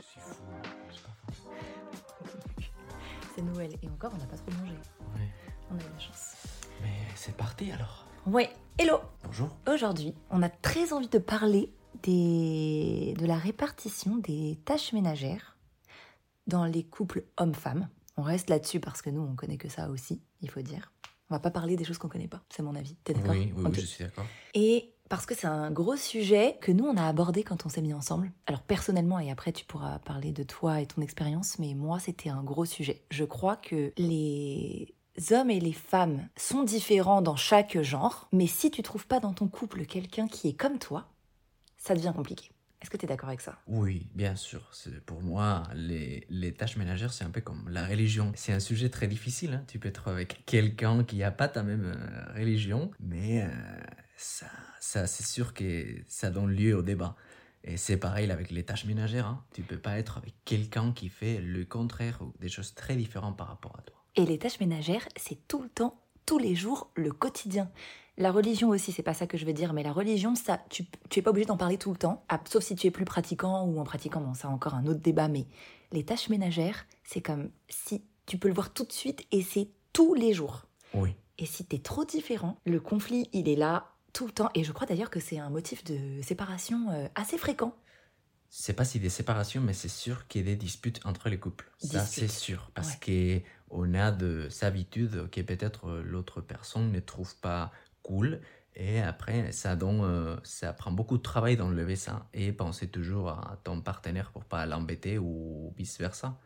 C'est fou, c'est Noël et encore on n'a pas trop mangé. Ouais. On a eu la chance. Mais c'est parti alors. Ouais, hello Bonjour. Aujourd'hui, on a très envie de parler des... de la répartition des tâches ménagères dans les couples hommes-femmes. On reste là-dessus parce que nous, on connaît que ça aussi, il faut dire. On va pas parler des choses qu'on connaît pas, c'est mon avis. T'es d'accord Oui, oui, je suis d'accord. Et parce que c'est un gros sujet que nous, on a abordé quand on s'est mis ensemble. Alors personnellement, et après tu pourras parler de toi et ton expérience, mais moi, c'était un gros sujet. Je crois que les hommes et les femmes sont différents dans chaque genre, mais si tu trouves pas dans ton couple quelqu'un qui est comme toi, ça devient compliqué. Est-ce que tu es d'accord avec ça? Oui, bien sûr. Pour moi, les, les tâches ménagères, c'est un peu comme la religion. C'est un sujet très difficile. hein. Tu peux être avec quelqu'un qui n'a pas ta même euh, religion, mais euh, ça, ça c'est sûr que ça donne lieu au débat. Et c'est pareil avec les tâches ménagères. Hein. Tu peux pas être avec quelqu'un qui fait le contraire ou des choses très différentes par rapport à toi. Et les tâches ménagères, c'est tout le temps, tous les jours, le quotidien. La religion aussi, c'est pas ça que je veux dire, mais la religion, ça, tu, tu es pas obligé d'en parler tout le temps, sauf si tu es plus pratiquant ou en pratiquant, bon, ça encore un autre débat, mais les tâches ménagères, c'est comme si tu peux le voir tout de suite et c'est tous les jours. Oui. Et si t'es trop différent, le conflit, il est là tout le temps. Et je crois d'ailleurs que c'est un motif de séparation euh, assez fréquent. C'est pas si des séparations, mais c'est sûr qu'il y a des disputes entre les couples. Ça, c'est sûr. Parce que on a de habitudes que peut-être euh, l'autre personne ne trouve pas cool. Et après, ça, donne, euh, ça prend beaucoup de travail d'enlever ça. Et penser toujours à ton partenaire pour pas l'embêter ou vice-versa.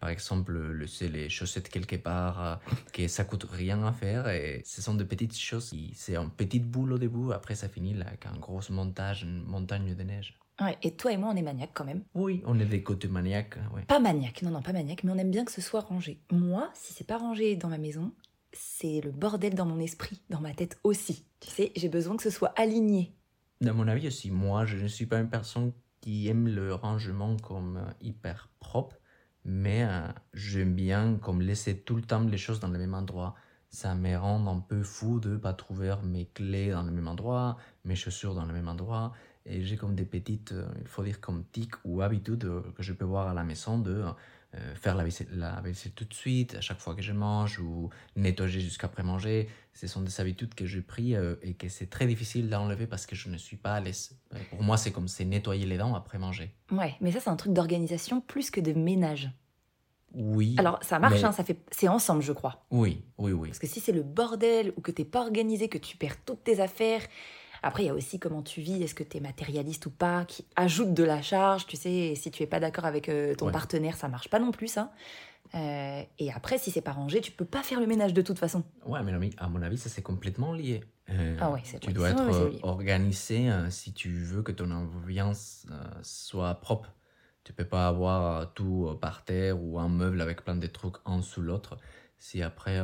Par exemple, laisser les chaussettes quelque part, euh, que ça coûte rien à faire. Et ce sont de petites choses. C'est une petite boule au début. Après, ça finit là, avec un gros montage, une montagne de neige. Ouais, et toi et moi, on est maniaques quand même. Oui, on est des côtés maniaques. ouais. Pas maniaque, non, non, pas maniaque, mais on aime bien que ce soit rangé. Moi, si c'est pas rangé dans ma maison, c'est le bordel dans mon esprit, dans ma tête aussi. Tu sais, j'ai besoin que ce soit aligné. Dans mon avis aussi, moi, je ne suis pas une personne qui aime le rangement comme hyper propre, mais euh, j'aime bien comme laisser tout le temps les choses dans le même endroit. Ça me rend un peu fou de pas trouver mes clés dans le même endroit, mes chaussures dans le même endroit. Et j'ai comme des petites, euh, il faut dire comme tics ou habitudes euh, que je peux voir à la maison de euh, faire la vaisselle, la vaisselle tout de suite à chaque fois que je mange ou nettoyer jusqu'après manger. Ce sont des habitudes que j'ai pris euh, et que c'est très difficile d'enlever parce que je ne suis pas à l'aise. Euh, Pour moi, c'est comme c'est nettoyer les dents après manger. Ouais, mais ça, c'est un truc d'organisation plus que de ménage. Oui. Alors, ça marche, mais- hein, ça fait... c'est ensemble, je crois. Oui, oui, oui. Parce que si c'est le bordel ou que t'es pas organisé, que tu perds toutes tes affaires. Après, il y a aussi comment tu vis, est-ce que t'es matérialiste ou pas, qui ajoute de la charge, tu sais, si tu es pas d'accord avec euh, ton Ouais. partenaire, ça marche pas non plus, ça. Euh, et après, si c'est pas rangé, tu peux pas faire le ménage de toute façon. Ouais, mais non, à mon avis, ça c'est complètement lié. Euh, Ah ouais, c'est Tu dois être euh, organisé si tu veux que ton ambiance soit propre. Tu peux pas avoir tout par terre ou un meuble avec plein de trucs un sous l'autre. Si après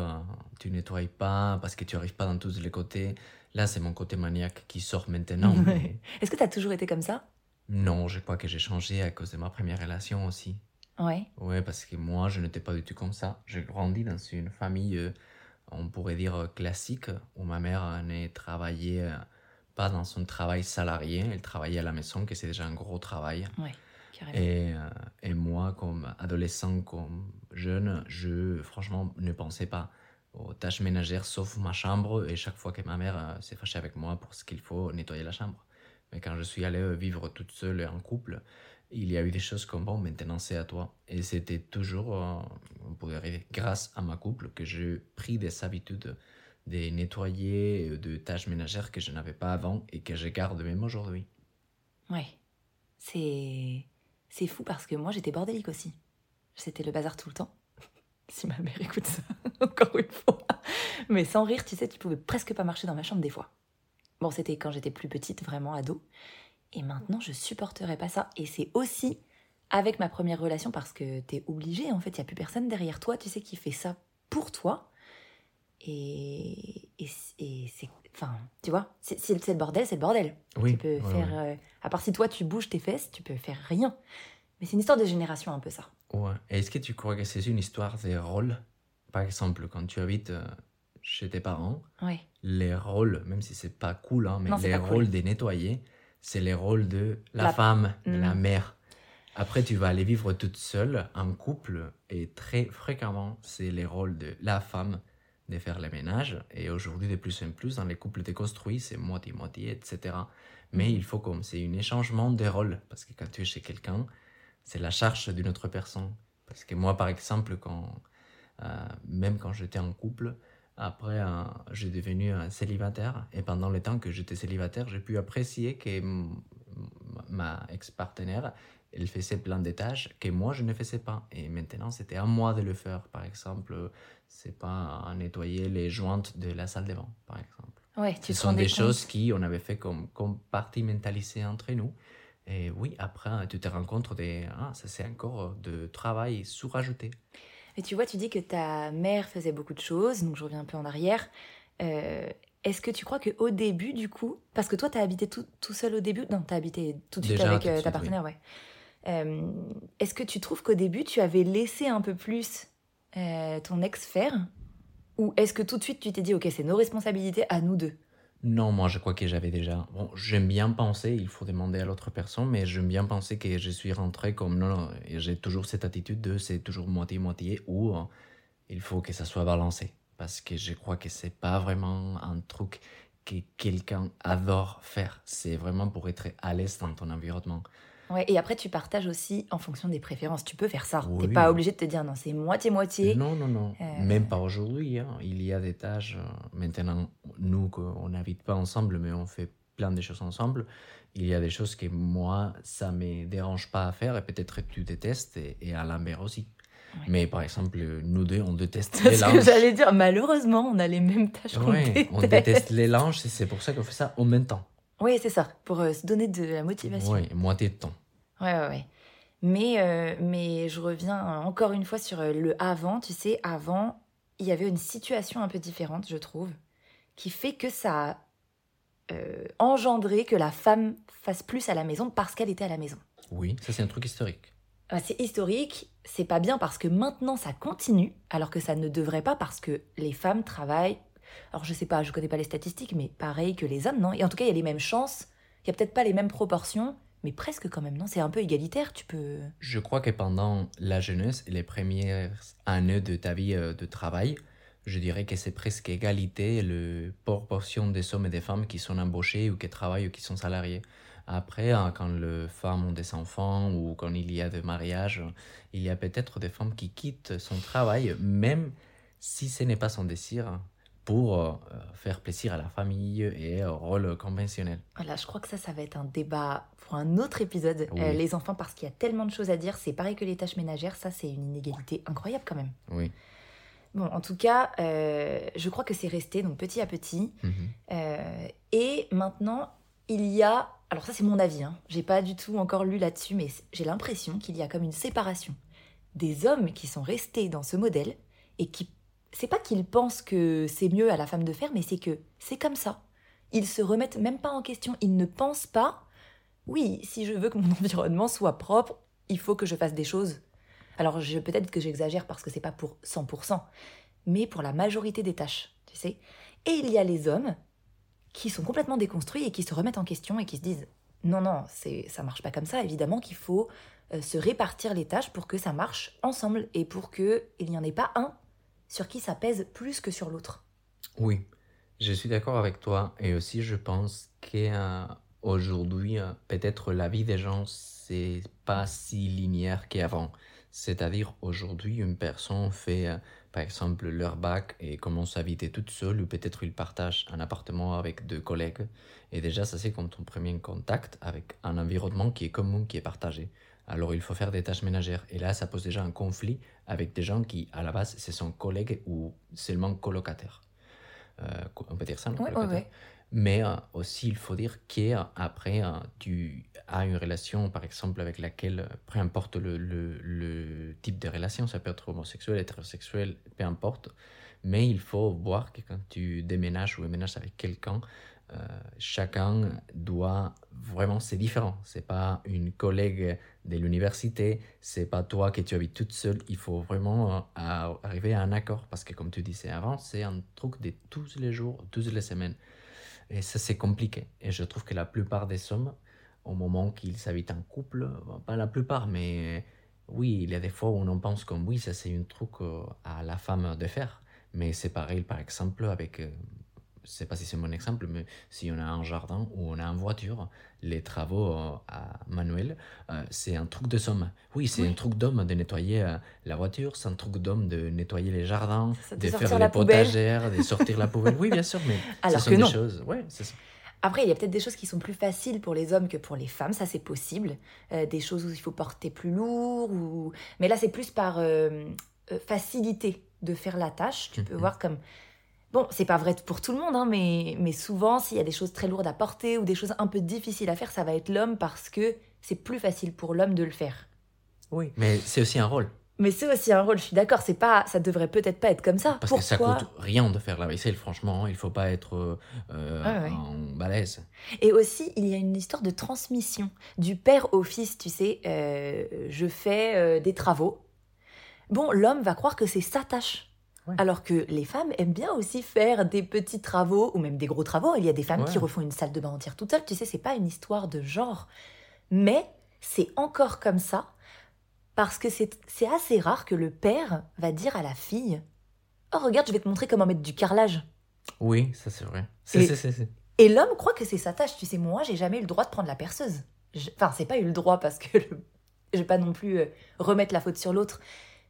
tu nettoies pas parce que tu arrives pas dans tous les côtés, là c'est mon côté maniaque qui sort maintenant. mais Est-ce que t'as toujours été comme ça? Non, je crois que j'ai changé à cause de ma première relation aussi. Ouais. Ouais, parce que moi, je n'étais pas du tout comme ça. J'ai grandi dans une famille, euh, on pourrait dire euh, classique, où ma mère ne travaillait euh, pas dans son travail salarié, elle travaillait à la maison, que c'est déjà un gros travail. Ouais. Et, et moi, comme adolescent, comme jeune, je franchement ne pensais pas aux tâches ménagères, sauf ma chambre, et chaque fois que ma mère euh, s'est fâchée avec moi pour ce qu'il faut nettoyer la chambre. Mais quand je suis allé euh, vivre toute seule et en couple, il y a eu des choses comme bon, maintenant c'est à toi. Et c'était toujours, euh, on arriver, grâce à ma couple, que j'ai pris des habitudes de nettoyer, de tâches ménagères que je n'avais pas avant et que je garde même aujourd'hui. Ouais. C'est. C'est fou parce que moi, j'étais bordélique aussi. C'était le bazar tout le temps. Si ma mère écoute ça, encore une fois. Mais sans rire, tu sais, tu pouvais presque pas marcher dans ma chambre des fois. Bon, c'était quand j'étais plus petite, vraiment ado. Et maintenant, je supporterais pas ça. Et c'est aussi avec ma première relation parce que t'es obligé, en fait, il y a plus personne derrière toi, tu sais, qui fait ça pour toi. Et, et, et c'est. Enfin, tu vois, c'est- le bordel, c'est le bordel. Oui, Tu peux ouais, faire. ouais. euh, à part si toi, tu bouges tes fesses, tu peux faire rien. Mais c'est une histoire de génération, un peu ça. Ouais. Et Est-ce que tu crois que c'est une histoire des rôles? Par exemple, quand tu habites euh, chez tes parents, les rôles, même si c'est pas cool, hein, mais Non, les pas cool. rôles des nettoyés, c'est les rôles de la, La- femme, de la Mm. mère. Après, tu vas aller vivre toute seule, en couple, et très fréquemment, c'est les rôles de la femme de faire le ménage. Et aujourd'hui, de plus en plus, dans les couples déconstruits, c'est moitié-moitié, etc. Mais il faut comme c'est un échangement des rôles, parce que quand tu es chez quelqu'un, c'est la charge d'une autre personne. Parce que moi, par exemple, quand, euh, même quand j'étais en couple, après, euh, j'ai devenu un célibataire. Et pendant le temps que j'étais célibataire, j'ai pu apprécier que ma ex-partenaire, elle faisait plein de tâches que moi, je ne faisais pas. Et maintenant, c'était à moi de le faire. Par exemple, c'est pas à nettoyer les jointes de la salle de bain, par exemple. Ouais, tu Ce sont des choses qui on avait fait comme compartimentaliser entre nous. Et oui, après, tu te rends compte de ah, ça c'est encore de travail sous-rajouté. Et tu vois, tu dis que ta mère faisait beaucoup de choses, donc je reviens un peu en arrière. Euh, est-ce que tu crois qu'au début, du coup, parce que toi, tu as habité tout, tout, seul au début, non, tu as habité tout de suite avec euh, ta partenaire, ouais. Euh, est-ce que tu trouves qu'au début, tu avais laissé un peu plus ton ex faire? Ou est-ce que tout de suite, tu t'es dit, ok, c'est nos responsabilités à nous deux? Non, moi je crois que j'avais déjà. Bon, j'aime bien penser, il faut demander à l'autre personne, mais j'aime bien penser que je suis rentré comme non, et j'ai toujours cette attitude de c'est toujours moitié-moitié ou euh, il faut que ça soit balancé. Parce que je crois que c'est pas vraiment un truc que quelqu'un adore faire. C'est vraiment pour être à l'aise dans ton environnement. Ouais, et après, tu partages aussi en fonction des préférences. Tu peux faire ça. Tu n'es pas obligé de te dire non, c'est moitié-moitié. Non, non, non. Euh. Même pas aujourd'hui. Hein. Il y a des tâches. Euh, maintenant, nous, on n'habite pas ensemble, mais on fait plein de choses ensemble. Il y a des choses que moi, ça ne me dérange pas à faire et peut-être tu détestes et, et à aussi. Mais par exemple, nous deux, on déteste les langes. Ce que j'allais dire, malheureusement, on a les mêmes tâches qu'on déteste. On déteste les langes et c'est pour ça qu'on fait ça en même temps. Oui, c'est ça, pour euh, se donner de la motivation. Oui, moitié de temps. Ouais, ouais, ouais. Mais, euh, mais je reviens encore une fois sur euh, le avant. Tu sais, avant, il y avait une situation un peu différente, je trouve, qui fait que ça a engendré que la femme fasse plus à la maison parce qu'elle était à la maison. Oui, ça c'est un truc historique. Ah, c'est historique, c'est pas bien parce que maintenant ça continue, alors que ça ne devrait pas parce que les femmes travaillent alors je sais pas, je connais pas les statistiques, mais pareil que les hommes, non? Et en tout cas, il y a les mêmes chances. Il y a peut-être pas les mêmes proportions, mais presque quand même, non? C'est un peu égalitaire, tu peux. Je crois que pendant la jeunesse et les premières années de ta vie euh, de travail, je dirais que c'est presque égalité la proportion des hommes et des femmes qui sont embauchés ou qui travaillent ou qui sont salariés. Après, hein, quand les femmes ont des enfants ou quand il y a des mariages, il y a peut-être des femmes qui quittent son travail, même si ce n'est pas son désir, pour euh, faire plaisir à la famille et au rôle conventionnel. Voilà, je crois que ça, ça va être un débat pour un autre épisode. Euh, les enfants, parce qu'il y a tellement de choses à dire, c'est pareil que les tâches ménagères, ça, c'est une inégalité incroyable quand même. Oui. Bon, en tout cas, euh, je crois que c'est resté, donc petit à petit. Mhm. et maintenant, il y a. Alors, ça, c'est mon avis, hein. j'ai pas du tout encore lu là-dessus, mais j'ai l'impression qu'il y a comme une séparation des hommes qui sont restés dans ce modèle et qui c'est pas qu'ils pensent que c'est mieux à la femme de faire, mais c'est que c'est comme ça. Ils se remettent même pas en question. Ils ne pensent pas, oui, si je veux que mon environnement soit propre, il faut que je fasse des choses. Alors peut-être que j'exagère parce que c'est pas pour 100%, mais pour la majorité des tâches, tu sais. Et il y a les hommes qui sont complètement déconstruits et qui se remettent en question et qui se disent non non, ça marche pas comme ça. Évidemment qu'il faut euh, se répartir les tâches pour que ça marche ensemble et pour que il n'y en ait pas un sur qui ça pèse plus que sur l'autre. Oui, je suis d'accord avec toi et aussi je pense qu'aujourd'hui, euh, peut-être la vie des gens, c'est pas si linéaire qu'avant. C'est-à-dire aujourd'hui, une personne fait euh, par exemple leur bac et commence à habiter toute seule ou peut-être il partage un appartement avec deux collègues. Et déjà, ça c'est comme ton premier contact avec un environnement qui est commun, qui est partagé alors il faut faire des tâches ménagères. Et là, ça pose déjà un conflit avec des gens qui, à la base, ce sont collègues ou seulement colocataires. Euh, on peut dire ça, non? Mais euh, aussi, il faut dire qu'après, euh, tu as une relation, par exemple, avec laquelle, peu importe le, le, type de relation, ça peut être homosexuel, hétérosexuel, peu importe, mais il faut voir que quand tu déménages ou déménages avec quelqu'un, euh, chacun doit vraiment, c'est différent. C'est pas une collègue de l'université, c'est pas toi que tu habites toute seule. Il faut vraiment euh, arriver à un accord parce que, comme tu disais avant, c'est un truc de tous les jours, toutes les semaines. Et ça, c'est compliqué. Et je trouve que la plupart des hommes au moment qu'ils habitent en couple. Pas la plupart, mais oui, il y a des fois où on en pense comme oui, ça c'est un truc euh, à la femme de faire. Mais c'est pareil, par exemple, avec, euh, je sais pas si c'est mon exemple, mais si on a un jardin ou on a une voiture, les travaux euh, à manuel, euh, c'est un truc de somme. Oui, c'est Oui. un truc d'homme de nettoyer euh, la voiture, c'est un truc d'homme de nettoyer les jardins, de faire les potagères, de sortir la poubelle. Oui, bien sûr, mais Alors ce sont que des non. choses. Ouais, c'est ça. Après, il y a peut-être des choses qui sont plus faciles pour les hommes que pour les femmes, ça c'est possible. Des choses où il faut porter plus lourd, ou... mais là c'est plus par facilité de faire la tâche. Tu peux Mhm. voir comme... Bon, c'est pas vrai pour tout le monde, hein, mais, mais souvent, s'il y a des choses très lourdes à porter ou des choses un peu difficiles à faire, ça va être l'homme parce que c'est plus facile pour l'homme de le faire. Oui. Mais c'est aussi un rôle. Mais c'est aussi un rôle, je suis d'accord, c'est pas, ça devrait peut-être pas être comme ça. Parce Pourquoi que ça coûte rien de faire la vaisselle, franchement. Il faut pas être euh, euh, ouais. en balèze. Et aussi, il y a une histoire de transmission du père au fils, tu sais. euh, je fais euh, des travaux. Bon, l'homme va croire que c'est sa tâche. Ouais. Alors que les femmes aiment bien aussi faire des petits travaux ou même des gros travaux. Il y a des femmes qui refont une salle de bain entière toute seule. Tu sais, c'est pas une histoire de genre. Mais c'est encore comme ça parce que c'est assez rare que le père va dire à la fille Oh, regarde, je vais te montrer comment mettre du carrelage. Oui, ça c'est vrai. Et- l'homme croit que c'est sa tâche. Tu sais, moi, j'ai jamais eu le droit de prendre la perceuse. Je- Enfin, c'est pas eu le droit parce que le- je vais pas non plus euh, remettre la faute sur l'autre.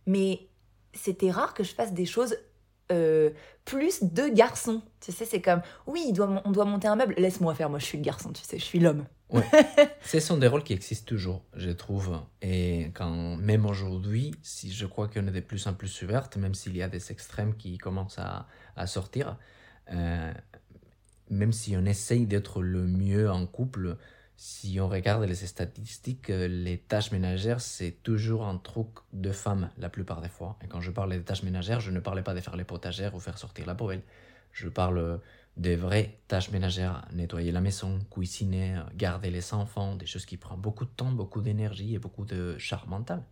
Mais c'était rare que je fasse des choses euh, plus de garçons. Tu sais, c'est comme, oui, il doit, on doit monter un meuble. Laisse-moi faire, moi, je suis le garçon, tu sais, je suis l'homme. Ce sont des rôles qui existent toujours, je trouve. Et quand, même aujourd'hui, si je crois qu'on est de plus en plus ouvertes, même s'il y a des extrêmes qui commencent à, à sortir, euh, même si on essaye d'être le mieux en couple, si on regarde les statistiques, euh, les tâches ménagères, c'est toujours un truc de femme la plupart des fois. Et quand je parle des tâches ménagères, je ne parlais pas de faire les potagères ou faire sortir la poubelle. Je parle des vraies tâches ménagères, nettoyer la maison, cuisiner, garder les enfants, des choses qui prennent beaucoup de temps, beaucoup d'énergie et beaucoup de charme mental.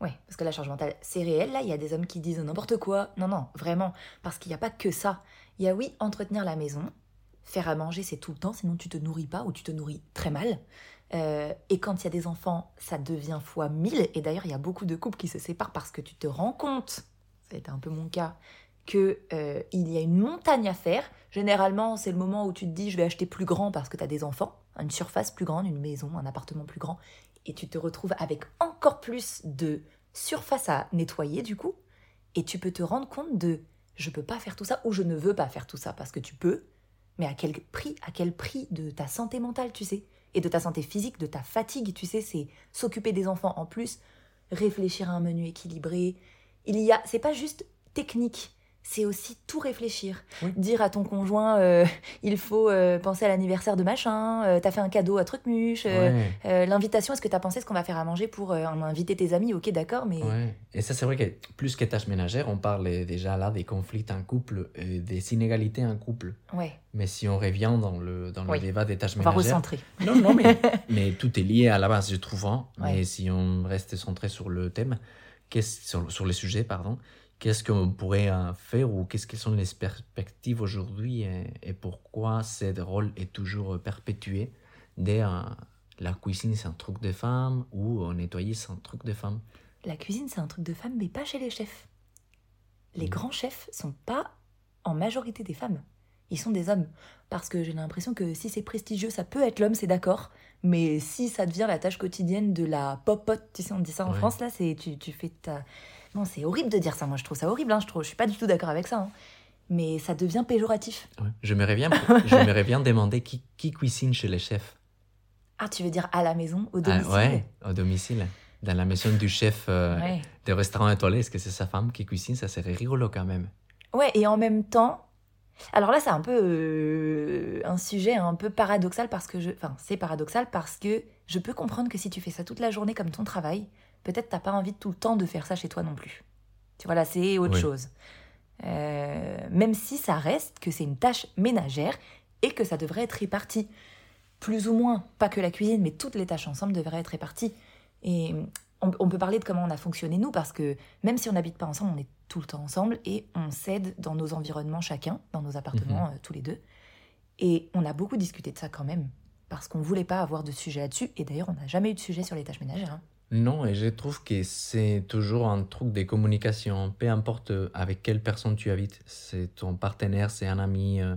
Ouais, parce que la charge mentale, c'est réel. Là, il y a des hommes qui disent n'importe quoi. Non, non, vraiment. Parce qu'il n'y a pas que ça. Il y a, oui, entretenir la maison. Faire à manger, c'est tout le temps, sinon tu te nourris pas ou tu te nourris très mal. Euh, et quand il y a des enfants, ça devient fois mille. Et d'ailleurs, il y a beaucoup de couples qui se séparent parce que tu te rends compte, ça a été un peu mon cas, que euh, il y a une montagne à faire. Généralement, c'est le moment où tu te dis je vais acheter plus grand parce que tu as des enfants, une surface plus grande, une maison, un appartement plus grand, et tu te retrouves avec encore plus de surface à nettoyer du coup, et tu peux te rendre compte de je peux pas faire tout ça ou je ne veux pas faire tout ça parce que tu peux, mais à quel prix À quel prix de ta santé mentale, tu sais? Et de ta santé physique, de ta fatigue, tu sais, c'est s'occuper des enfants en plus, réfléchir à un menu équilibré. Il y a, c'est pas juste technique, c'est aussi tout réfléchir. Oui. Dire à ton conjoint, euh, il faut euh, penser à l'anniversaire de machin, euh, t'as fait un cadeau à Trucmuche, Ouais, l'invitation, est-ce que t'as pensé ce qu'on va faire à manger pour inviter tes amis? Ok, d'accord, mais ouais. Et ça, c'est vrai que plus que tâches ménagères, on parle déjà là des conflits en couple, et des inégalités en couple. ouais, Mais si on revient dans le, dans Oui. le débat des tâches on va ménagères, recentrer. Non, non, mais, mais tout est lié à la base, je trouve. hein. Ouais. Mais si on reste centré sur le thème, qu'est-ce- sur, sur les sujets, pardon, qu'est-ce qu'on pourrait faire ou qu'est-ce que sont les perspectives aujourd'hui et, et pourquoi ce rôle est toujours perpétué dès euh, la cuisine, c'est un truc de femme ou euh, nettoyer, c'est un truc de femme? La cuisine, c'est un truc de femme, mais pas chez les chefs. Les Mhm. grands chefs sont pas en majorité des femmes. Ils sont des hommes. Parce que j'ai l'impression que si c'est prestigieux, ça peut être l'homme, c'est d'accord. Mais si ça devient la tâche quotidienne de la popote, tu sais, on dit ça en Ouais. France, là, c'est tu, tu fais ta. Non, c'est horrible de dire ça. Moi, je trouve ça horrible. Hein. Je, trouve, je suis pas du tout d'accord avec ça. hein. Mais ça devient péjoratif. Ouais. J'aimerais bien, j'aimerais bien demander qui, qui cuisine chez les chefs. Ah, tu veux dire à la maison, au Ah, domicile? ouais, au domicile. Dans la maison du chef euh, Ouais. des restaurants étoilés, est-ce que c'est sa femme qui cuisine? Ça serait rigolo quand même. Ouais, et en même temps, alors là, c'est un peu euh, un sujet un peu paradoxal parce que je, enfin, c'est paradoxal parce que je peux comprendre que si tu fais ça toute la journée comme ton travail, peut-être t'as pas envie tout le temps de faire ça chez toi non plus. Tu vois là, c'est autre Oui. chose. Euh, même si ça reste que c'est une tâche ménagère et que ça devrait être réparti, plus ou moins, pas que la cuisine, mais toutes les tâches ensemble devraient être réparties. Et on, on peut parler de comment on a fonctionné nous, parce que même si on n'habite pas ensemble, on est tout le temps ensemble et on s'aide dans nos environnements chacun, dans nos appartements euh, tous les deux. Et on a beaucoup discuté de ça quand même. parce qu'on voulait pas avoir de sujet là-dessus. Et d'ailleurs, on n'a jamais eu de sujet sur les tâches ménagères. hein. Non, et je trouve que c'est toujours un truc de communication, peu importe avec quelle personne tu habites. C'est ton partenaire, c'est un ami, euh,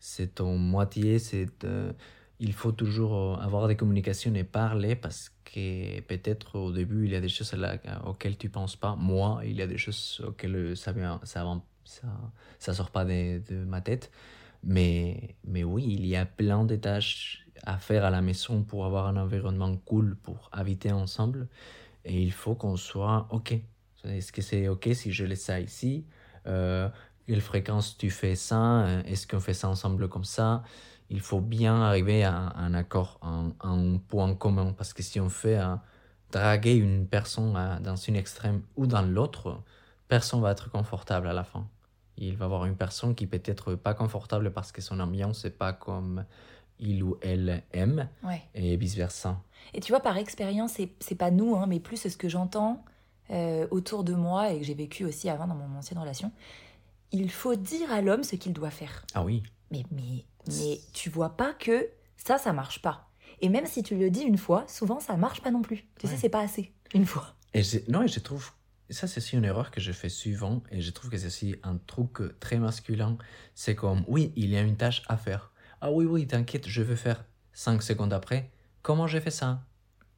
c'est ton moitié, c'est... euh, il faut toujours euh, avoir des communications et parler parce que peut-être au début, il y a des choses auxquelles tu penses pas. Moi, il y a des choses auxquelles ça ça, ça sort pas de, de ma tête. Mais, mais oui, il y a plein de tâches à faire à la maison pour avoir un environnement cool, pour habiter ensemble. Et il faut qu'on soit OK. Est-ce que c'est OK si je laisse ça ici? Euh, quelle fréquence tu fais ça? Euh, Est-ce qu'on fait ça ensemble comme ça? Il faut bien arriver à un, accord, un, point commun. Parce que si on fait un- draguer une personne à- dans une extrême ou dans l'autre, personne va être confortable à la fin. Il va avoir une personne qui peut être pas confortable parce que son ambiance n'est pas comme il ou elle aime Ouais. et vice-versa. Et tu vois, par expérience, c'est pas nous, hein, mais plus ce que j'entends euh, autour de moi et que j'ai vécu aussi avant dans mon ancienne relation. Il faut dire à l'homme ce qu'il doit faire. Ah oui, Mais, mais, mais tu vois pas que ça, ça marche pas. Et même si tu le dis une fois, souvent ça marche pas non plus. Tu sais, c'est pas assez. Une fois. Et non, et je trouve, ça c'est aussi une erreur que je fais souvent, et je trouve que c'est aussi un truc très masculin. C'est comme, oui, il y a une tâche à faire. Ah oui, oui, t'inquiète, je vais faire. Cinq secondes après, comment j'ai fait ça?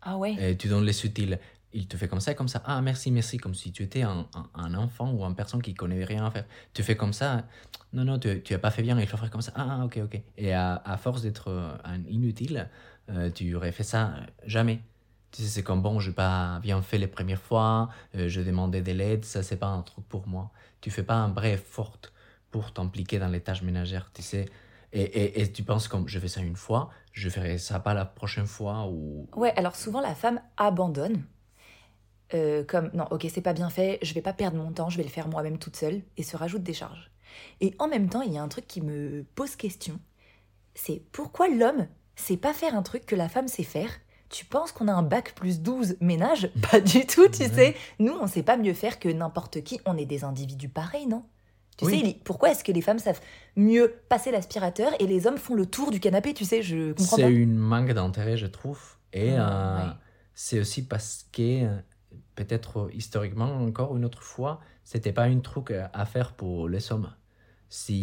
Ah ouais? Et tu donnes les sutiles. Il te fait comme ça, comme ça. Ah, merci, merci, comme si tu étais un, un, un enfant ou une personne qui connaît rien à faire. Tu fais comme ça. Non, non, tu, tu as pas fait bien, il faut faire comme ça. Ah, ok, ok. Et à, à force d'être inutile, euh, tu aurais fait ça jamais. Tu sais, c'est comme bon, je n'ai pas bien fait les premières fois, euh, je demandais de l'aide, ça, c'est pas un truc pour moi. Tu fais pas un vrai effort pour t'impliquer dans les tâches ménagères, tu sais. Et, et, et tu penses comme, je fais ça une fois, je ferai ça pas la prochaine fois ou... Ouais, alors souvent la femme abandonne. Euh, comme non, ok, c'est pas bien fait, je vais pas perdre mon temps, je vais le faire moi-même toute seule, et se rajoute des charges. Et en même temps, il y a un truc qui me pose question c'est pourquoi l'homme sait pas faire un truc que la femme sait faire? Tu penses qu'on a un bac plus 12 ménage? Pas du tout, tu sais. Nous, on sait pas mieux faire que n'importe qui, on est des individus pareils, non? Tu Oui. sais, il- pourquoi est-ce que les femmes savent mieux passer l'aspirateur et les hommes font le tour du canapé, tu sais, je comprends C'est une manque d'intérêt, je trouve. Et Ah, euh, c'est aussi parce que, euh, peut-être euh, historiquement, encore une autre fois, c'était pas un truc euh, à faire pour les hommes.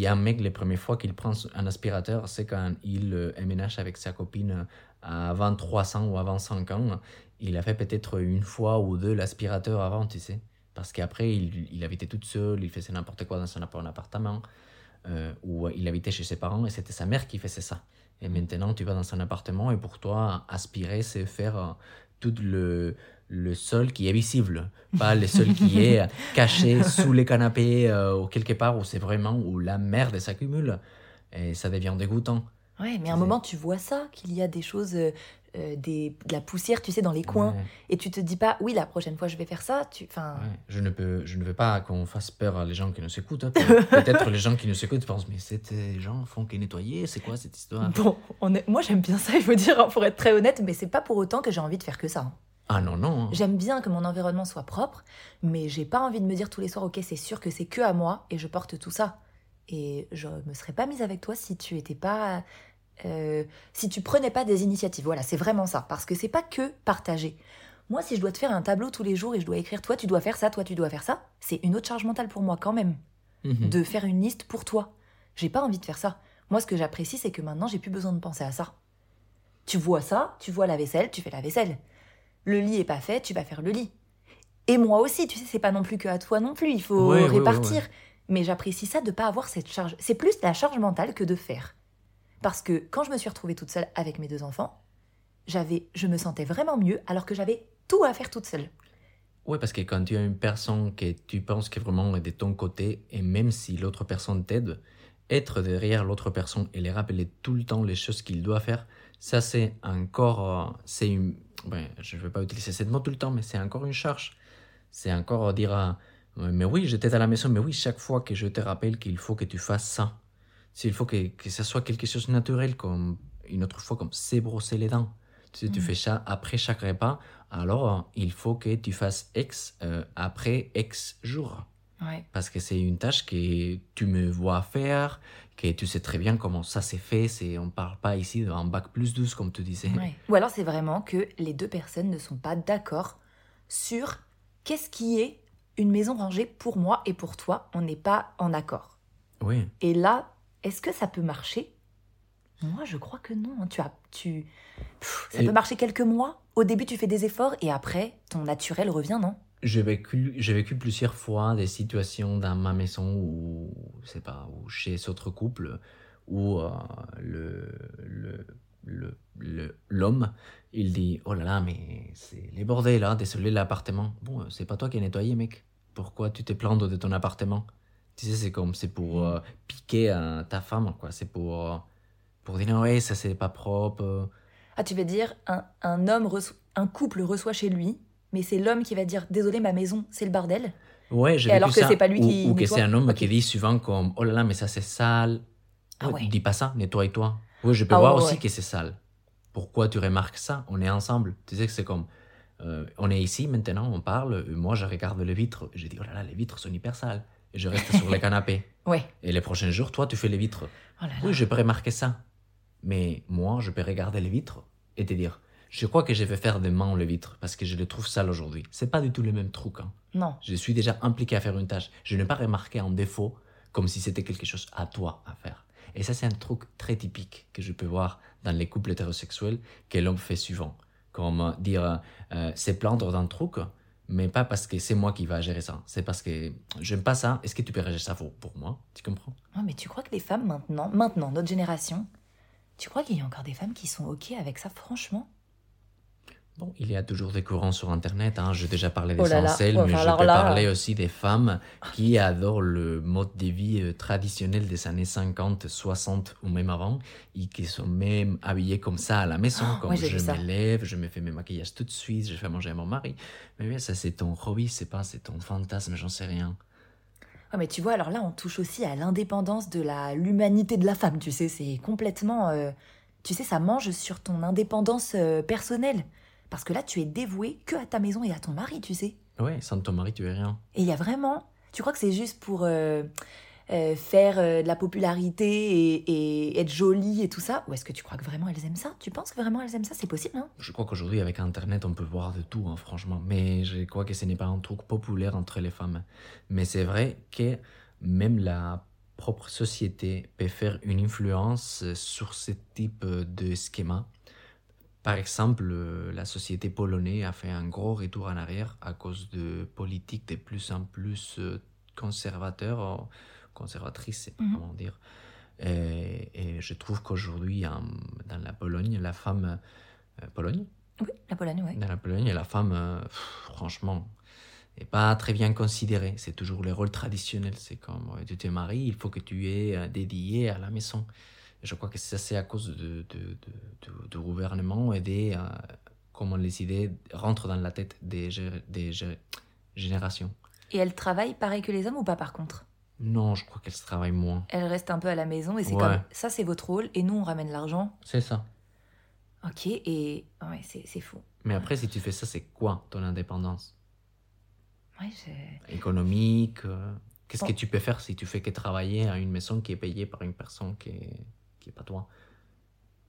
A un mec, les premières fois qu'il prend un aspirateur, c'est quand il euh, emménage avec sa copine euh, à 23 ans ou avant 5 ans. Il a fait peut-être une fois ou deux l'aspirateur avant, tu sais. Parce qu'après, il, il habitait toute seule, il faisait n'importe quoi dans son appart- appartement, euh, ou il habitait chez ses parents et c'était sa mère qui faisait ça. Et maintenant, tu vas dans un appartement et pour toi, aspirer, c'est faire euh, tout le, le sol qui est visible, pas le sol qui est caché sous les canapés euh, ou quelque part où c'est vraiment où la merde s'accumule. Et ça devient dégoûtant. Ouais, mais à un moment, tu vois ça, qu'il y a des choses, euh, euh, des, de la poussière, tu sais, dans les coins, Ouais, et tu te dis pas, oui, la prochaine fois, je vais faire ça. Tu, enfin, ouais. Je, ne peux, je ne veux pas qu'on fasse peur à les gens qui nous écoutent. hein. Pe- Peut-être les gens qui nous écoutent pensent, mais ces gens font que nettoyer, c'est quoi cette histoire? Bon, on est- moi j'aime bien ça, il faut dire, hein, pour être très honnête, mais c'est pas pour autant que j'ai envie de faire que ça. hein. Ah non, non. hein. J'aime bien que mon environnement soit propre, mais j'ai pas envie de me dire tous les soirs, ok, c'est sûr que c'est que à moi et je porte tout ça. Et je me serais pas mise avec toi si tu étais pas. Euh, si tu prenais pas des initiatives. Voilà, c'est vraiment ça. Parce que c'est pas que partager. Moi, si je dois te faire un tableau tous les jours et je dois écrire, toi, tu dois faire ça, toi, tu dois faire ça, c'est une autre charge mentale pour moi quand même. Mhm. De faire une liste pour toi. J'ai pas envie de faire ça. Moi, ce que j'apprécie, c'est que maintenant, j'ai plus besoin de penser à ça. Tu vois ça, tu vois la vaisselle, tu fais la vaisselle. Le lit est pas fait, tu vas faire le lit. Et moi aussi, tu sais, c'est pas non plus que à toi non plus, il faut Ouais, ouais, répartir. ouais, Mais j'apprécie ça de pas avoir cette charge. C'est plus la charge mentale que de faire. Parce que quand je me suis retrouvée toute seule avec mes deux enfants, j'avais, je me sentais vraiment mieux alors que j'avais tout à faire toute seule. Oui, parce que quand tu as une personne que tu penses que vraiment de ton côté, et même si l'autre personne t'aide, être derrière l'autre personne et les rappeler tout le temps les choses qu'il doit faire, ça c'est encore, euh, c'est une, ben, je ne vais pas utiliser ce mot tout le temps, mais c'est encore une charge. C'est encore dire, à- mais oui, j'étais à la maison, mais oui, chaque fois que je te rappelle qu'il faut que tu fasses ça, s'il faut que, que ça soit quelque chose de naturel, comme une autre fois, comme c'est brosser les dents. Tu sais, tu Mhm. fais ça après chaque repas, alors euh, il faut que tu fasses X euh, après X jours. Ouais. Parce que c'est une tâche que tu me vois faire, que tu sais très bien comment ça s'est fait. C'est, on parle pas ici d'un bac plus 12, comme tu disais. Ouais. Ou alors c'est vraiment que les deux personnes ne sont pas d'accord sur qu'est-ce qui est une maison rangée pour moi et pour toi. On n'est pas en accord. Oui. Et là, est-ce que ça peut marcher? Moi, je crois que non. Tu as, tu, Pff, ça Et- peut marcher quelques mois. Au début, tu fais des efforts et après, ton naturel revient, non? J'ai vécu, j'ai vécu plusieurs fois des situations dans ma maison ou, sais pas, ou chez d'autres couples où euh, le, le, l'homme, il dit Oh là là, mais c'est les bordels là, désolé l'appartement. Bon, euh, c'est pas toi qui as nettoyé, mec. Pourquoi tu te plains de ton appartement? Tu sais, c'est comme, c'est pour euh, piquer euh, ta femme, quoi. C'est pour, euh, pour dire Ouais, ça c'est pas propre. Ah, tu veux dire, un, un homme, reço- un couple reçoit chez lui, mais c'est l'homme qui va dire Désolé, ma maison, c'est le bordel. Ouais, j'ai alors que c'est pas lui Ou- qui Ou, que c'est un homme qui dit souvent comme Oh là là, mais ça c'est sale. Ah Ouais. Dis pas ça, nettoie-toi. Oui, je peux Ah voir ouais, aussi ouais. que c'est sale. Pourquoi tu remarques ça? On est ensemble. Tu sais que c'est comme On est ici maintenant, on parle. moi, je regarde les vitres. Je dis Oh là là, les vitres sont hyper sales. Et je reste sur le canapé. Ouais. Et les prochains jours, toi, tu fais les vitres. Oh là là. Oui, je peux remarquer ça. Mais moi, je peux regarder les vitres et te dire Je crois que je vais faire demain les vitres parce que je les trouve sales aujourd'hui. C'est pas du tout le même truc. Hein. Non. Je suis déjà impliqué à faire une tâche. Je n'ai pas remarqué un défaut comme si c'était quelque chose à toi à faire. Et ça, c'est un truc très typique que je peux voir dans les couples hétérosexuels que l'homme fait souvent. Comme euh, dire, euh, c'est plaindre d'un truc, mais pas parce que c'est moi qui va gérer ça. C'est parce que j'aime pas ça. Est-ce que tu peux gérer ça pour, pour moi? Tu comprends? Oh, mais tu crois que les femmes maintenant, maintenant, notre génération, tu crois qu'il y a encore des femmes qui sont OK avec ça, franchement? Bon, il y a toujours des courants sur Internet. Hein. J'ai déjà parlé des Oh là là. incels, Ouais, mais je peux là- parler aussi des femmes qui adorent le mode de vie euh, traditionnel des années 50, 60 ou même avant, et qui sont même habillées comme ça à la maison. Ah, comme ouais, je me lève, je me fais mes maquillages tout de suite, je fais manger à mon mari. Mais oui, ça c'est ton hobby, c'est pas, c'est ton fantasme, j'en sais rien. Ouais, mais tu vois, alors là, on touche aussi à l'indépendance de la l'humanité de la femme, tu sais, c'est complètement... euh, tu sais, ça mange sur ton indépendance euh, personnelle. Parce que là, tu es dévoué que à ta maison et à ton mari, tu sais. Ouais, sans ton mari, tu es rien. Et il y a vraiment... Tu crois que c'est juste pour euh, euh, faire euh, de la popularité et, et être jolie et tout ça? Ou est-ce que tu crois que vraiment elles aiment ça? Tu penses que vraiment elles aiment ça? C'est possible, hein? Je crois qu'aujourd'hui, avec Internet, on peut voir de tout, hein, franchement. Mais je crois que ce n'est pas un truc populaire entre les femmes. Mais c'est vrai que même la propre société peut faire une influence sur ce type de schéma. Par exemple, euh, la société polonaise a fait un gros retour en arrière à cause de politiques de plus en plus euh, conservateurs, euh, conservatrices, Mhm. comment dire. Et, et je trouve qu'aujourd'hui, dans la Pologne, la femme. euh, Pologne? Oui, la Pologne, ouais. Dans la Pologne, la femme, euh, pff, franchement, n'est pas très bien considérée. C'est toujours le rôle traditionnel. C'est comme tu te maries, il faut que tu es dédié à la maison. Je crois que ça, c'est à cause de, de, de- de- du gouvernement et des. euh, comment les idées rentrent dans la tête des, des gé- générations. Et elles travaillent pareil que les hommes ou pas par contre? Non, je crois qu'elles travaillent moins. Elles restent un peu à la maison et c'est Ouais. comme ça, c'est votre rôle et nous on ramène l'argent. C'est ça. Ok, et ouais, c'est c'est fou. Mais après, si tu fais ça, c'est quoi ton indépendance? Ouais, économique euh, Qu'est-ce Bon. que tu peux faire si tu fais que travailler à une maison qui est payée par une personne qui est, qui est pas toi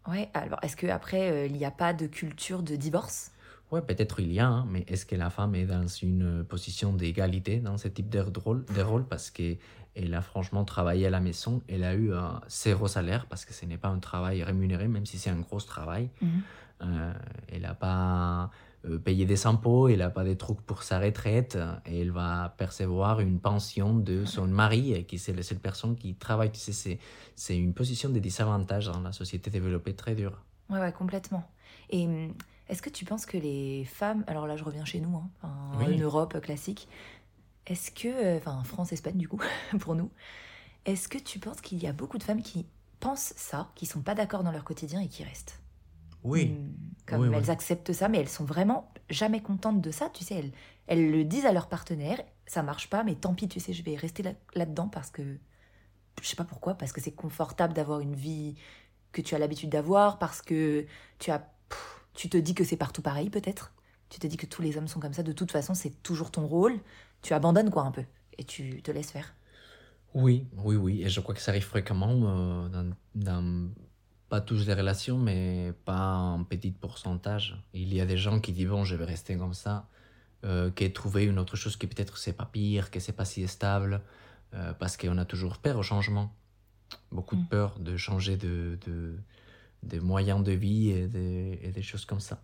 ouais alors est-ce qu'après euh, il n'y a pas de culture de divorce? Ouais, peut-être il y a, hein, mais est-ce que la femme est dans une position d'égalité dans ce type de rôle, de rôle? Parce qu'elle a franchement travaillé à la maison, elle a eu un zéro salaire parce que ce n'est pas un travail rémunéré, même si c'est un gros travail. Mhm. Euh, elle n'a pas euh, payé des impôts, elle n'a pas des trucs pour sa retraite, euh, et elle va percevoir une pension de son mari, qui c'est la seule personne qui travaille. Tu sais, c'est, une position de désavantage dans la société développée très dure. Ouais, ouais, complètement. Et hum, est-ce que tu penses que les femmes, alors là je reviens chez nous, hein, Oui. en Europe classique, est-ce que, euh, enfin France-Espagne du coup, pour nous, est-ce que tu penses qu'il y a beaucoup de femmes qui pensent ça, qui sont pas d'accord dans leur quotidien et qui restent? Hum, Comme Oui, elles acceptent ça, mais elles sont vraiment jamais contentes de ça, tu sais, elles, elles le disent à leur partenaire, ça marche pas, mais tant pis, tu sais, je vais rester là- là-dedans parce que, je sais pas pourquoi, parce que c'est confortable d'avoir une vie que tu as l'habitude d'avoir, parce que tu as, pff, tu te dis que c'est partout pareil peut-être, tu te dis que tous les hommes sont comme ça, de toute façon c'est toujours ton rôle, tu abandonnes quoi un peu, et tu te laisses faire. Oui, oui, oui. Et je crois que ça arrive fréquemment euh, dans, dans pas toutes les relations, mais pas en petit pourcentage. Il y a des gens qui disent bon, je vais rester comme ça, euh, qui trouvé une autre chose qui peut-être c'est pas pire, que c'est pas si stable, euh, parce qu'on a toujours peur au changement. Beaucoup de Mm. peur de changer de, de, de moyens de vie et, des- et des choses comme ça.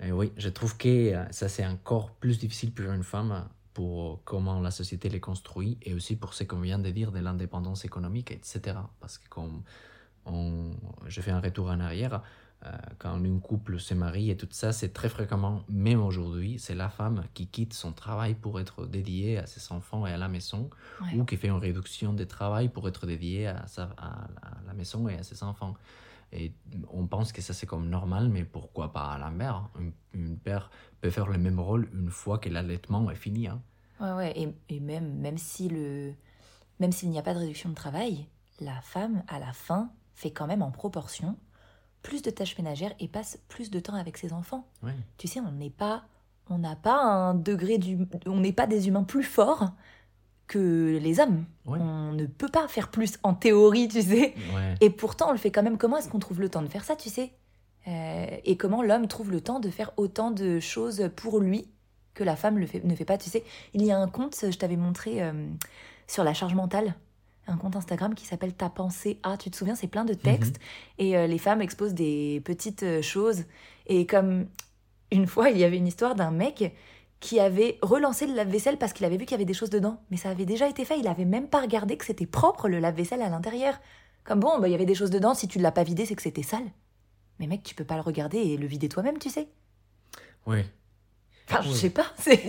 Et oui, je trouve que euh, ça c'est encore plus difficile pour une femme pour comment la société les construit et aussi pour ce qu'on vient de dire de l'indépendance économique, etc. Parce que comme on, je fais un retour en arrière, euh, quand un couple se marie et tout ça, c'est très fréquemment, même aujourd'hui, c'est la femme qui quitte son travail pour être dédiée à ses enfants et à la maison, Ouais. ou qui fait une réduction de travail pour être dédiée à, sa, à, la- maison et à ses enfants. Et on pense que ça c'est comme normal, mais pourquoi pas à la mère une, une mère peut faire le même rôle une fois que l'allaitement est fini. hein. Ouais, ouais, et, et même, même si le, même s'il n'y a pas de réduction de travail, la femme, à la fin, fait quand même en proportion plus de tâches ménagères et passe plus de temps avec ses enfants. Tu sais, on n'est pas, on n'a pas un degré du, on n'est pas des humains plus forts que les hommes. Ouais. On ne peut pas faire plus en théorie, tu sais. Ouais. Et pourtant, on le fait quand même. Comment est-ce qu'on trouve le temps de faire ça, tu sais? Euh, Et comment l'homme trouve le temps de faire autant de choses pour lui que la femme le fait, ne fait pas, tu sais? Il y a un compte, je t'avais montré euh, sur la charge mentale, un compte Instagram qui s'appelle Ta pensée A. Tu te souviens, c'est plein de textes. Et euh, les femmes exposent des petites euh, choses. Et comme une fois, il y avait une histoire d'un mec qui avait relancé le lave-vaisselle parce qu'il avait vu qu'il y avait des choses dedans. Mais ça avait déjà été fait, il avait même pas regardé que c'était propre le lave-vaisselle à l'intérieur. Comme bon, bah, il y avait des choses dedans, si tu ne l'as pas vidé, c'est que c'était sale. Mais mec, tu peux pas le regarder et le vider toi-même, tu sais. Ouais. Enfin, je sais pas, c'est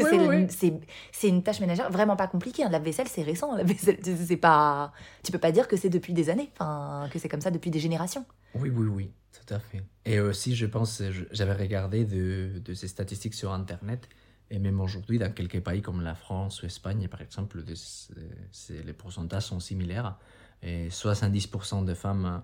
c'est une tâche ménagère vraiment pas compliquée. Un lave-vaisselle, c'est récent. Tu sais, c'est pas. Tu peux pas dire que c'est depuis des années, enfin, que c'est comme ça depuis des générations. Oui, oui, oui, tout à fait. Et aussi, je pense, j'avais regardé de, de ces statistiques sur Internet, et même aujourd'hui, dans quelques pays comme la France ou l'Espagne, par exemple, de- les pourcentages sont similaires. Et 70% de femmes,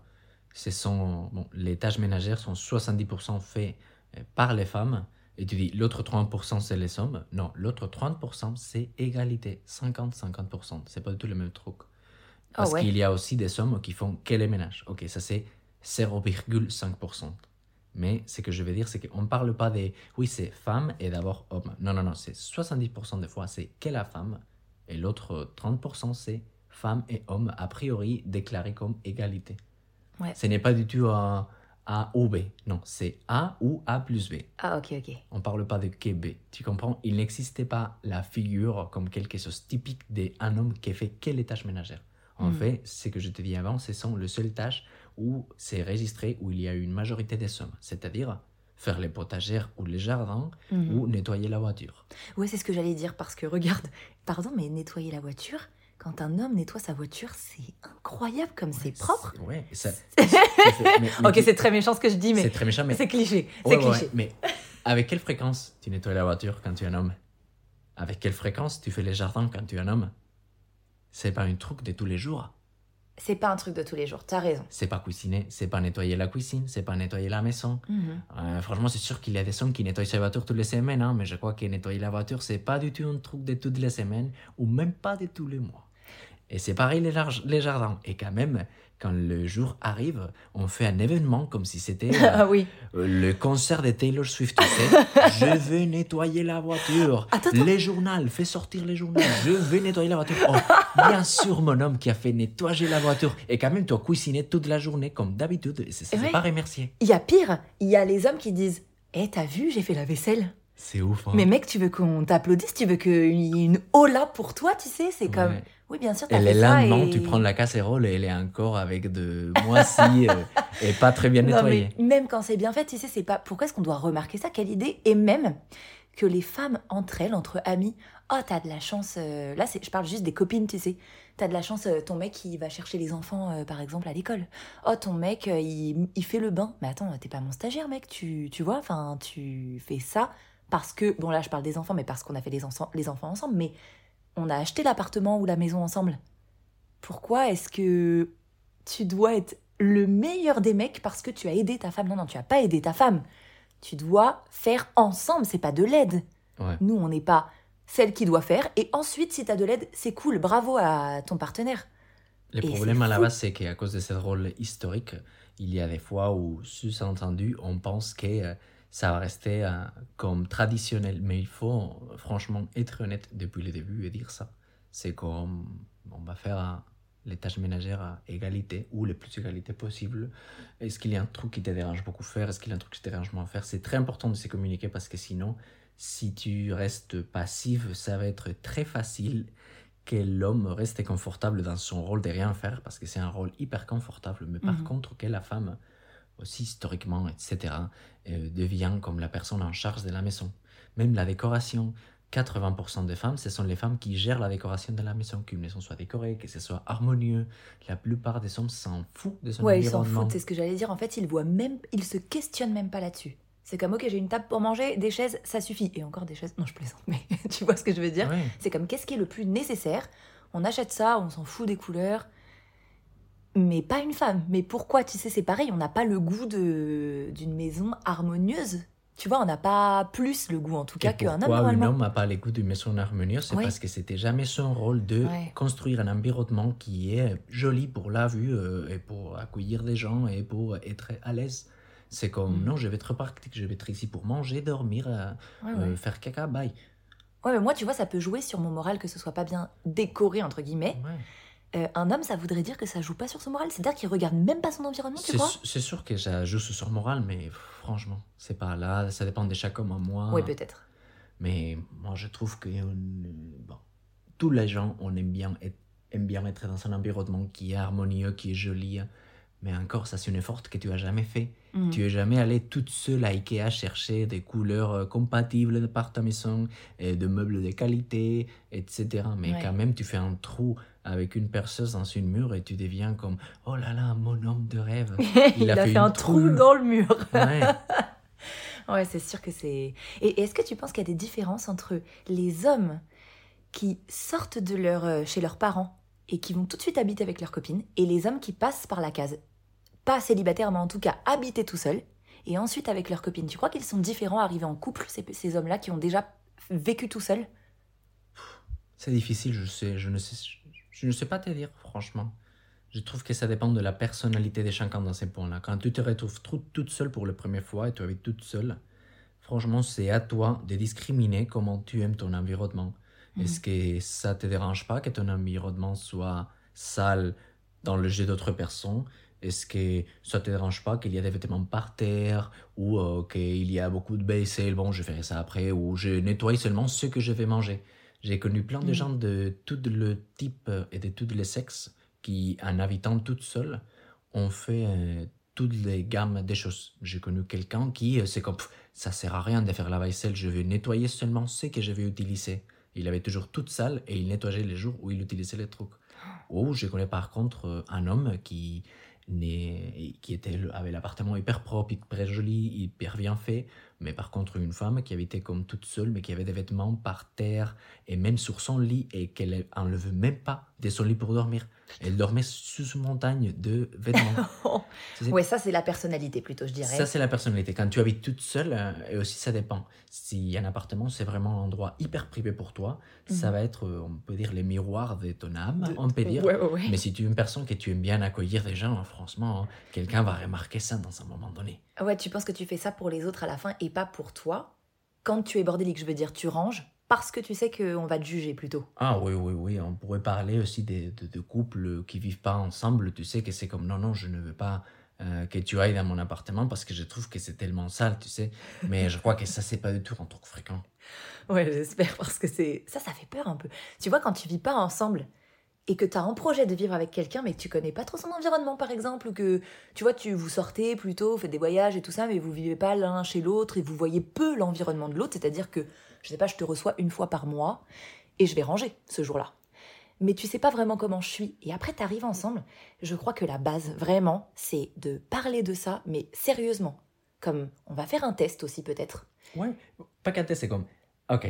ce sont, bon, les tâches ménagères sont 70% faites euh, par les femmes. Et tu dis, l'autre 30% c'est les hommes. Non, l'autre 30% c'est égalité. 50-50%. C'est pas du tout le même truc. Parce ouais. qu'il y a aussi des hommes qui font que les ménages. Ok, ça c'est 0,5%. Mais ce que je veux dire, c'est qu'on ne parle pas des. Oui, c'est femme et d'abord homme. Non, non, non, c'est 70% des fois, c'est que la femme. Et l'autre 30%, c'est femme et homme, a priori déclarés comme égalité. Ouais. Ce n'est pas du tout un A ou B. Non, c'est A ou A plus B. Ah, ok, ok. On ne parle pas de que B. Tu comprends? Il n'existait pas la figure comme quelque chose typique d'un homme qui fait que les tâches ménagères. En Mm. fait, ce que je te dis avant, ce sont les seules tâches où c'est registré où il y a une majorité des hommes. C'est-à-dire faire les potagères ou les jardins Mhm. ou nettoyer la voiture. Ouais, c'est ce que j'allais dire parce que regarde, pardon, mais nettoyer la voiture, quand un homme nettoie sa voiture, c'est incroyable comme c'est propre. C'est- Ouais, ça- c'est- c'est- mais- mais ok, tu- c'est très méchant ce que je dis, c'est mais très méchant, mais c'est cliché. Ouais, C'est cliché. mais avec quelle fréquence tu nettoies la voiture quand tu es un homme? Avec quelle fréquence tu fais les jardins quand tu es un homme? C'est pas un truc de tous les jours. C'est pas un truc de tous les jours, t'as raison. C'est pas cuisiner, c'est pas nettoyer la cuisine, c'est pas nettoyer la maison. Mhm. Euh, franchement, c'est sûr qu'il y a des hommes qui nettoient sa voiture toutes les semaines, hein, mais je crois que nettoyer la voiture, c'est pas du tout un truc de toutes les semaines, ou même pas de tous les mois. Et c'est pareil les, jardins. Et quand même, quand le jour arrive, on fait un événement comme si c'était euh, Ah oui. euh, le concert de Taylor Swift. tu sais. je vais nettoyer la voiture. Attends, attends. Les journaux, fais sortir les journaux. Je vais nettoyer la voiture. Oh, bien sûr, mon homme qui a fait nettoyer la voiture. Et quand même, tu as cuisiné toute la journée comme d'habitude. Et C'est Ouais. pas remercié. Il y a pire, il y a les hommes qui disent Eh, t'as vu, j'ai fait la vaisselle. C'est ouf. hein. Mais mec, tu veux qu'on t'applaudisse, tu veux qu'il y ait une hola pour toi, tu sais, c'est comme. Ouais. Oui, bien sûr, t'as Et fait le ça. lendemain, et... tu prends la casserole et elle est encore avec de moisi euh, et pas très bien Non, nettoyée. mais même quand c'est bien fait, tu sais, c'est pas. Pourquoi est-ce qu'on doit remarquer ça? Quelle idée Et même que les femmes entre elles, entre amies, oh, t'as de la chance. euh, Là, c'est- je parle juste des copines, tu sais. T'as de la chance, euh, ton mec, il va chercher les enfants, euh, par exemple, à l'école. Oh, ton mec, il, il fait le bain. Mais attends, t'es pas mon stagiaire, mec, tu, tu vois? Enfin, tu fais ça parce que. Bon, là, je parle des enfants, mais parce qu'on a fait les, enfants- les enfants ensemble. Mais on a acheté l'appartement ou la maison ensemble. Pourquoi est-ce que tu dois être le meilleur des mecs parce que tu as aidé ta femme? Non, non, tu as pas aidé ta femme. Tu dois faire ensemble, c'est pas de l'aide. Ouais. Nous, on n'est pas celle qui doit faire. Et ensuite, si tu as de l'aide, c'est cool. Bravo à ton partenaire. Le Et problème à la base, c'est qu'à cause de ce rôle historique, il y a des fois où, sous-entendu, on pense que euh, ça va rester euh, comme traditionnel. Mais il faut franchement être honnête depuis le début et dire ça. C'est comme on va faire euh, les tâches ménagères à égalité ou le plus égalité possible. Est-ce qu'il y a un truc qui te dérange beaucoup faire? Est-ce qu'il y a un truc qui te dérange moins faire? C'est très important de se communiquer parce que sinon, si tu restes passif, ça va être très facile que l'homme reste confortable dans son rôle de rien faire parce que c'est un rôle hyper confortable. Mais par Mhm. contre, que la femme, aussi historiquement, etc., euh, devient comme la personne en charge de la maison. Même la décoration. 80% des femmes, ce sont les femmes qui gèrent la décoration de la maison, qu'une maison soit décorée, que ce soit harmonieux. La plupart des hommes s'en foutent de son Ouais, ils s'en environnement. foutent, c'est ce que j'allais dire. En fait, ils voient même, ils se questionnent même pas là-dessus. C'est comme, ok, j'ai une table pour manger, des chaises, ça suffit. Et encore des chaises, non, je plaisante, mais tu vois ce que je veux dire Ouais. C'est comme, qu'est-ce qui est le plus nécessaire? On achète ça, on s'en fout des couleurs. Mais pas une femme. Mais pourquoi Tu sais, c'est pareil, on n'a pas le goût de d'une maison harmonieuse. Tu vois, on n'a pas plus le goût, en tout cas, qu'un homme, pourquoi un homme n'a pas les goûts d'une maison harmonieuse C'est parce que c'était jamais son rôle de Ouais. construire un environnement qui est joli pour la vue euh, et pour accueillir des gens et pour être à l'aise. C'est comme, Mhm. non, je vais être pratique, je vais être ici pour manger, dormir, euh, Ouais, euh, faire caca, bye. Ouais, mais moi, tu vois, ça peut jouer sur mon moral que ce soit pas bien décoré, entre guillemets. Euh, un homme, ça voudrait dire que ça joue pas sur son moral. C'est-à-dire qu'il regarde même pas son environnement, tu C'est crois c'est sûr que ça joue sur son moral, mais franchement, c'est pas là, ça dépend de chaque homme à moi. Oui, peut-être. Mais moi, je trouve que on- bon, tous les gens, on aime bien, être, aime bien être dans un environnement qui est harmonieux, qui est joli. Mais encore, ça, c'est une effort que tu as jamais fait. Mhm. Tu es jamais allé toute seule à Ikea chercher des couleurs euh, compatibles par ta maison, et de meubles de qualité, etc. Mais Ouais. quand même, tu fais un trou avec une perceuse dans une mur et tu deviens comme oh là là, mon homme de rêve. Il, a, fait, un trou trou. dans le mur. Ouais. ouais, c'est sûr que c'est. Et est-ce que tu penses qu'il y a des différences entre les hommes qui sortent de leur, euh, chez leurs parents et qui vont tout de suite habiter avec leurs copines et les hommes qui passent par la case? Pas célibataires, mais en tout cas habiter tout seuls et ensuite avec leurs copines. Tu crois qu'ils sont différents arrivés en couple, ces, ces hommes-là qui ont déjà vécu tout seuls? C'est difficile, je sais, je ne sais, je ne sais pas te dire, franchement. Je trouve que ça dépend de la personnalité de chacun dans ces points-là. Quand tu te retrouves tout- toute seule pour la première fois et tu habites toute seule, franchement, c'est à toi de discriminer comment tu aimes ton environnement. Mhm. Est-ce que ça te dérange pas que ton environnement soit sale dans le jeu d'autres personnes? Est-ce que ça te dérange pas qu'il y a des vêtements par terre ou euh, qu'il y a beaucoup de vaisselle Bon, je ferai ça après ou je nettoie seulement ce que je vais manger. J'ai connu plein de Mhm. gens de tout le type et de tous les sexes qui, en habitant toute seule, ont fait euh, toutes les gammes des choses. J'ai connu quelqu'un qui, euh, c'est comme, Pff, ça sert à rien de faire la vaisselle, je vais nettoyer seulement ce que je vais utiliser. Il avait toujours toute sale et il nettoyait les jours où il utilisait les trucs. Ou je connais par contre un homme qui, qui était, avait l'appartement hyper propre, hyper joli, hyper bien fait, mais par contre une femme qui habitait comme toute seule, mais qui avait des vêtements par terre et même sur son lit et qu'elle enlevait même pas de son lit pour dormir. Elle dormait sous une montagne de vêtements. C'est- Ouais, ça c'est la personnalité plutôt, je dirais. ça, c'est la personnalité. Quand tu habites toute seule, euh, et aussi ça dépend. Si un appartement, c'est vraiment un endroit hyper privé pour toi, ça Mhm. va être, euh, on peut dire, les miroirs de ton âme, De- on peut dire. Ouais, ouais, ouais. Mais si tu es une personne que tu aimes bien accueillir des gens, hein, franchement, hein, quelqu'un va remarquer ça dans un moment donné. Ouais, tu penses que tu fais ça pour les autres à la fin et pas pour toi Quand tu es bordélique, je veux dire, tu ranges parce que tu sais qu'on va te juger plutôt. Ah oui, oui, oui, on pourrait parler aussi de, de, de couples qui vivent pas ensemble. Tu sais que c'est comme non, non, je ne veux pas euh, que tu ailles dans mon appartement parce que je trouve que c'est tellement sale, tu sais. Mais je crois que ça, c'est pas du tout un truc fréquent. Ouais, j'espère parce que c'est ça, ça fait peur un peu. Tu vois, quand tu vis pas ensemble et que tu as un projet de vivre avec quelqu'un mais que tu connais pas trop son environnement par exemple ou que tu vois, tu vous sortez plutôt, faites des voyages et tout ça mais vous vivez pas l'un chez l'autre et vous voyez peu l'environnement de l'autre, c'est-à-dire que je sais pas, je te reçois une fois par mois et je vais ranger ce jour-là. Mais tu sais pas vraiment comment je suis et après t'arrives ensemble, je crois que la base vraiment, c'est de parler de ça mais sérieusement. Comme on va faire un test aussi peut-être. Ouais, pas qu'un test, c'est comme, ok,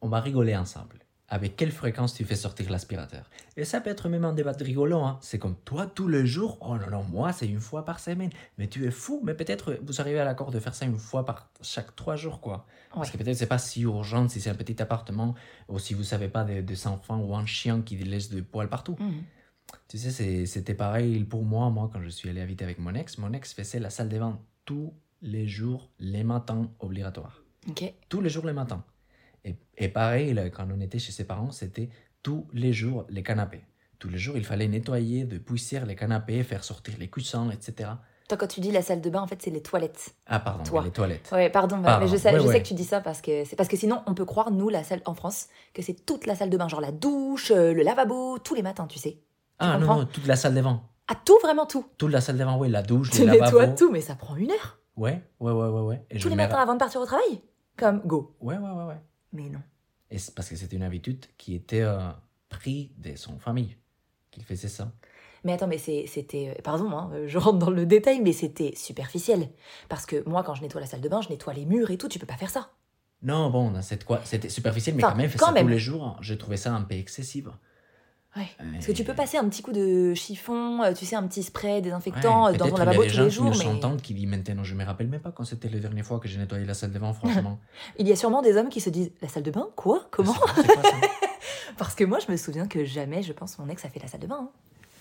on va rigoler ensemble. Avec quelle fréquence tu fais sortir l'aspirateur? Et ça peut être même un débat rigolo. Hein. C'est comme toi, tous les jours. Oh non, non, moi, c'est une fois par semaine. Mais tu es fou. Mais peut-être vous arrivez à l'accord de faire ça une fois par chaque trois jours, quoi. Parce que peut-être c'est pas si urgent si c'est un petit appartement ou si vous savez pas des enfants ou un chien qui laisse de poils partout. Mhm. Tu sais, c'était pareil pour moi, moi, quand je suis allé habiter avec mon ex. Mon ex faisait la salle des vins tous les jours, les matins, obligatoire. Ok. Tous les jours, les matins. Et, et pareil, quand on était chez ses parents, c'était tous les jours les canapés. Tous les jours, il fallait nettoyer de poussière les canapés, faire sortir les coussins, etc. Toi, quand tu dis la salle de bain, en fait, c'est les toilettes. Ah, pardon, Toi. les toilettes. Ouais, pardon, bah, Pardon. mais je sais, Ouais, je sais ouais. que tu dis ça parce que c'est parce que sinon on peut croire nous la salle en France que c'est toute la salle de bain, genre la douche, euh, le lavabo, tous les matins, tu sais. Ah non, toute la salle des vins. Ah tout vraiment tout. Toute la salle des vins, oui, la douche, Tu le nettoies lavabo. tout, mais ça prend une heure. Ouais, ouais, ouais, ouais, ouais. Et Tous je les matins ra- avant de partir au travail? Comme go. Ouais, ouais, ouais, ouais. Mais non. Et c'est parce que c'était une habitude qui était euh, pris de son famille qu'il faisait ça? Mais attends, mais c'était. euh, Pardon, hein, euh, je rentre dans le détail, mais c'était superficiel. Parce que moi, quand je nettoie la salle de bain, je nettoie les murs et tout, tu peux pas faire ça. Non, bon, C'était superficiel, mais Enfin, quand même, faire ça même. tous les jours, j'ai trouvé ça un peu excessif. Ouais. Euh, Parce que tu peux passer un petit coup de chiffon, euh, tu sais, un petit spray désinfectant Ouais, euh, dans ton il y a lavabo des tous gens les qui jours, me mais s'entendent qui disent maintenant, je me rappelle même pas quand c'était la dernière fois que j'ai nettoyé la salle de bain, franchement. il y a sûrement des hommes qui se disent La salle de bain Quoi? Comment? C'est quoi ça Parce que moi, je me souviens que jamais, je pense, mon ex a fait la salle de bain. hein.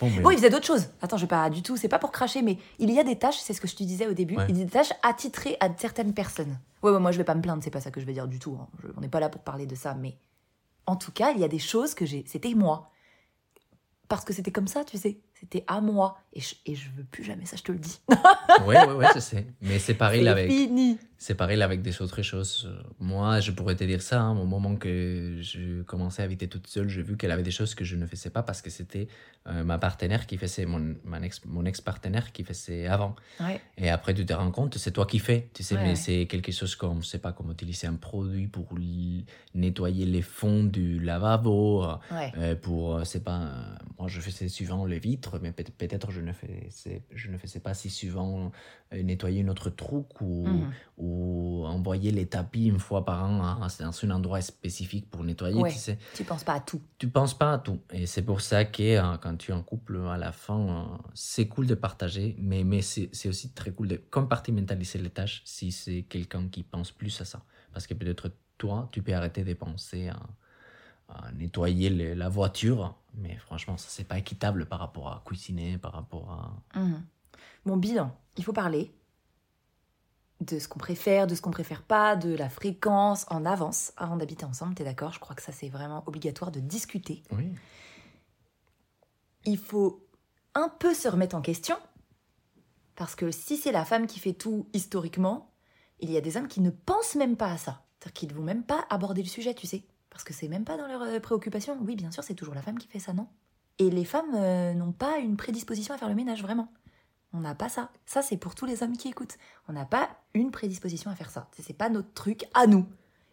Bon, mais- Bon, il faisait d'autres choses. Attends, je vais pas du tout, c'est pas pour cracher, mais il y a des tâches, c'est ce que je te disais au début, Ouais. il y a des tâches attitrées à certaines personnes. Ouais, ouais, moi je vais pas me plaindre, c'est pas ça que je vais dire du tout. hein. Je- on n'est pas là pour parler de ça, mais en tout cas, il y a des choses que j'ai. C'était moi. Parce que c'était comme ça, tu sais. C'était à moi. Et je, et je veux plus jamais ça, je te le dis. Ouais, ouais, ouais, je sais. Mais c'est pareil avec. fini. C'est pareil avec des autres choses. Moi, je pourrais te dire ça, hein, au moment que je commençais à habiter toute seule, j'ai vu qu'elle avait des choses que je ne faisais pas parce que c'était euh, ma partenaire qui faisait, mon, mon ex, mon ex-partenaire qui faisait avant. Ouais. Et après, tu te rends compte, c'est toi qui fais, tu sais, Ouais, mais ouais. c'est quelque chose comme, je sais pas, comme utiliser un produit pour nettoyer les fonds du lavabo, euh, pour, euh, c'est pas, euh, moi je faisais souvent les vitres, mais peut- peut-être je ne faisais, je ne faisais pas si souvent nettoyer notre truc ou, Mhm. ou envoyer les tapis une fois par an dans un endroit spécifique pour nettoyer, Ouais. tu sais. Tu penses pas à tout. Tu penses pas à tout. Et c'est pour ça que euh, quand tu es en couple, à la fin, euh, c'est cool de partager, mais, mais c'est aussi très cool de compartimentaliser les tâches si c'est quelqu'un qui pense plus à ça. Parce que peut-être toi, tu peux arrêter de penser à, à nettoyer la voiture, mais franchement, ça, c'est pas équitable par rapport à cuisiner, par rapport à. Mhm. Bon, bilan. Il faut parler de ce qu'on préfère, de ce qu'on préfère pas, de la fréquence en avance avant d'habiter ensemble. T'es d'accord Je crois que ça, c'est vraiment obligatoire de discuter. Oui. Il faut un peu se remettre en question. Parce que si c'est la femme qui fait tout historiquement, il y a des hommes qui ne pensent même pas à ça. C'est-à-dire qu'ils ne vont même pas aborder le sujet, tu sais. Parce que c'est même pas dans leurs euh, préoccupations. Oui, bien sûr, c'est toujours la femme qui fait ça, non? Et les femmes euh, n'ont pas une prédisposition à faire le ménage, vraiment. On n'a pas ça. Ça, c'est pour tous les hommes qui écoutent. On n'a pas une prédisposition à faire ça. C'est- pas notre truc à nous.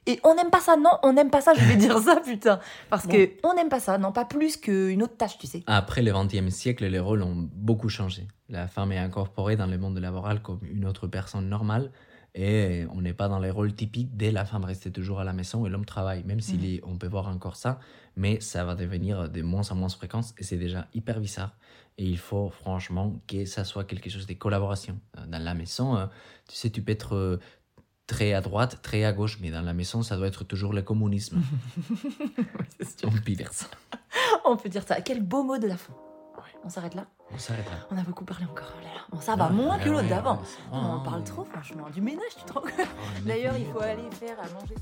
Et on n'aime pas ça, non, on n'aime pas ça, je vais dire ça, putain. Parce Bon. que on n'aime pas ça, non, pas plus qu'une autre tâche, tu sais. Après le XXe siècle, les rôles ont beaucoup changé. La femme est incorporée dans le monde laboral comme une autre personne normale et on n'est pas dans les rôles typiques dès la femme reste toujours à la maison et l'homme travaille. Même si les- on peut voir encore ça, mais ça va devenir de moins en moins fréquent et c'est déjà hyper bizarre. Et il faut franchement que ça soit quelque chose de collaboration. Euh, Dans la maison, euh, tu sais, tu peux être euh, très à droite, très à gauche, mais dans la maison, ça doit être toujours le communisme. on peut dire ça. On peut dire ça. Quel beau mot de la fin. On s'arrête là On s'arrête là. On a beaucoup parlé encore. Oh là là. Bon, ça va moins ouais, que l'autre ouais, d'avant. ouais, On en parle trop, franchement. Du ménage, tu te rends compte oh, D'ailleurs, il faut aller faire à manger.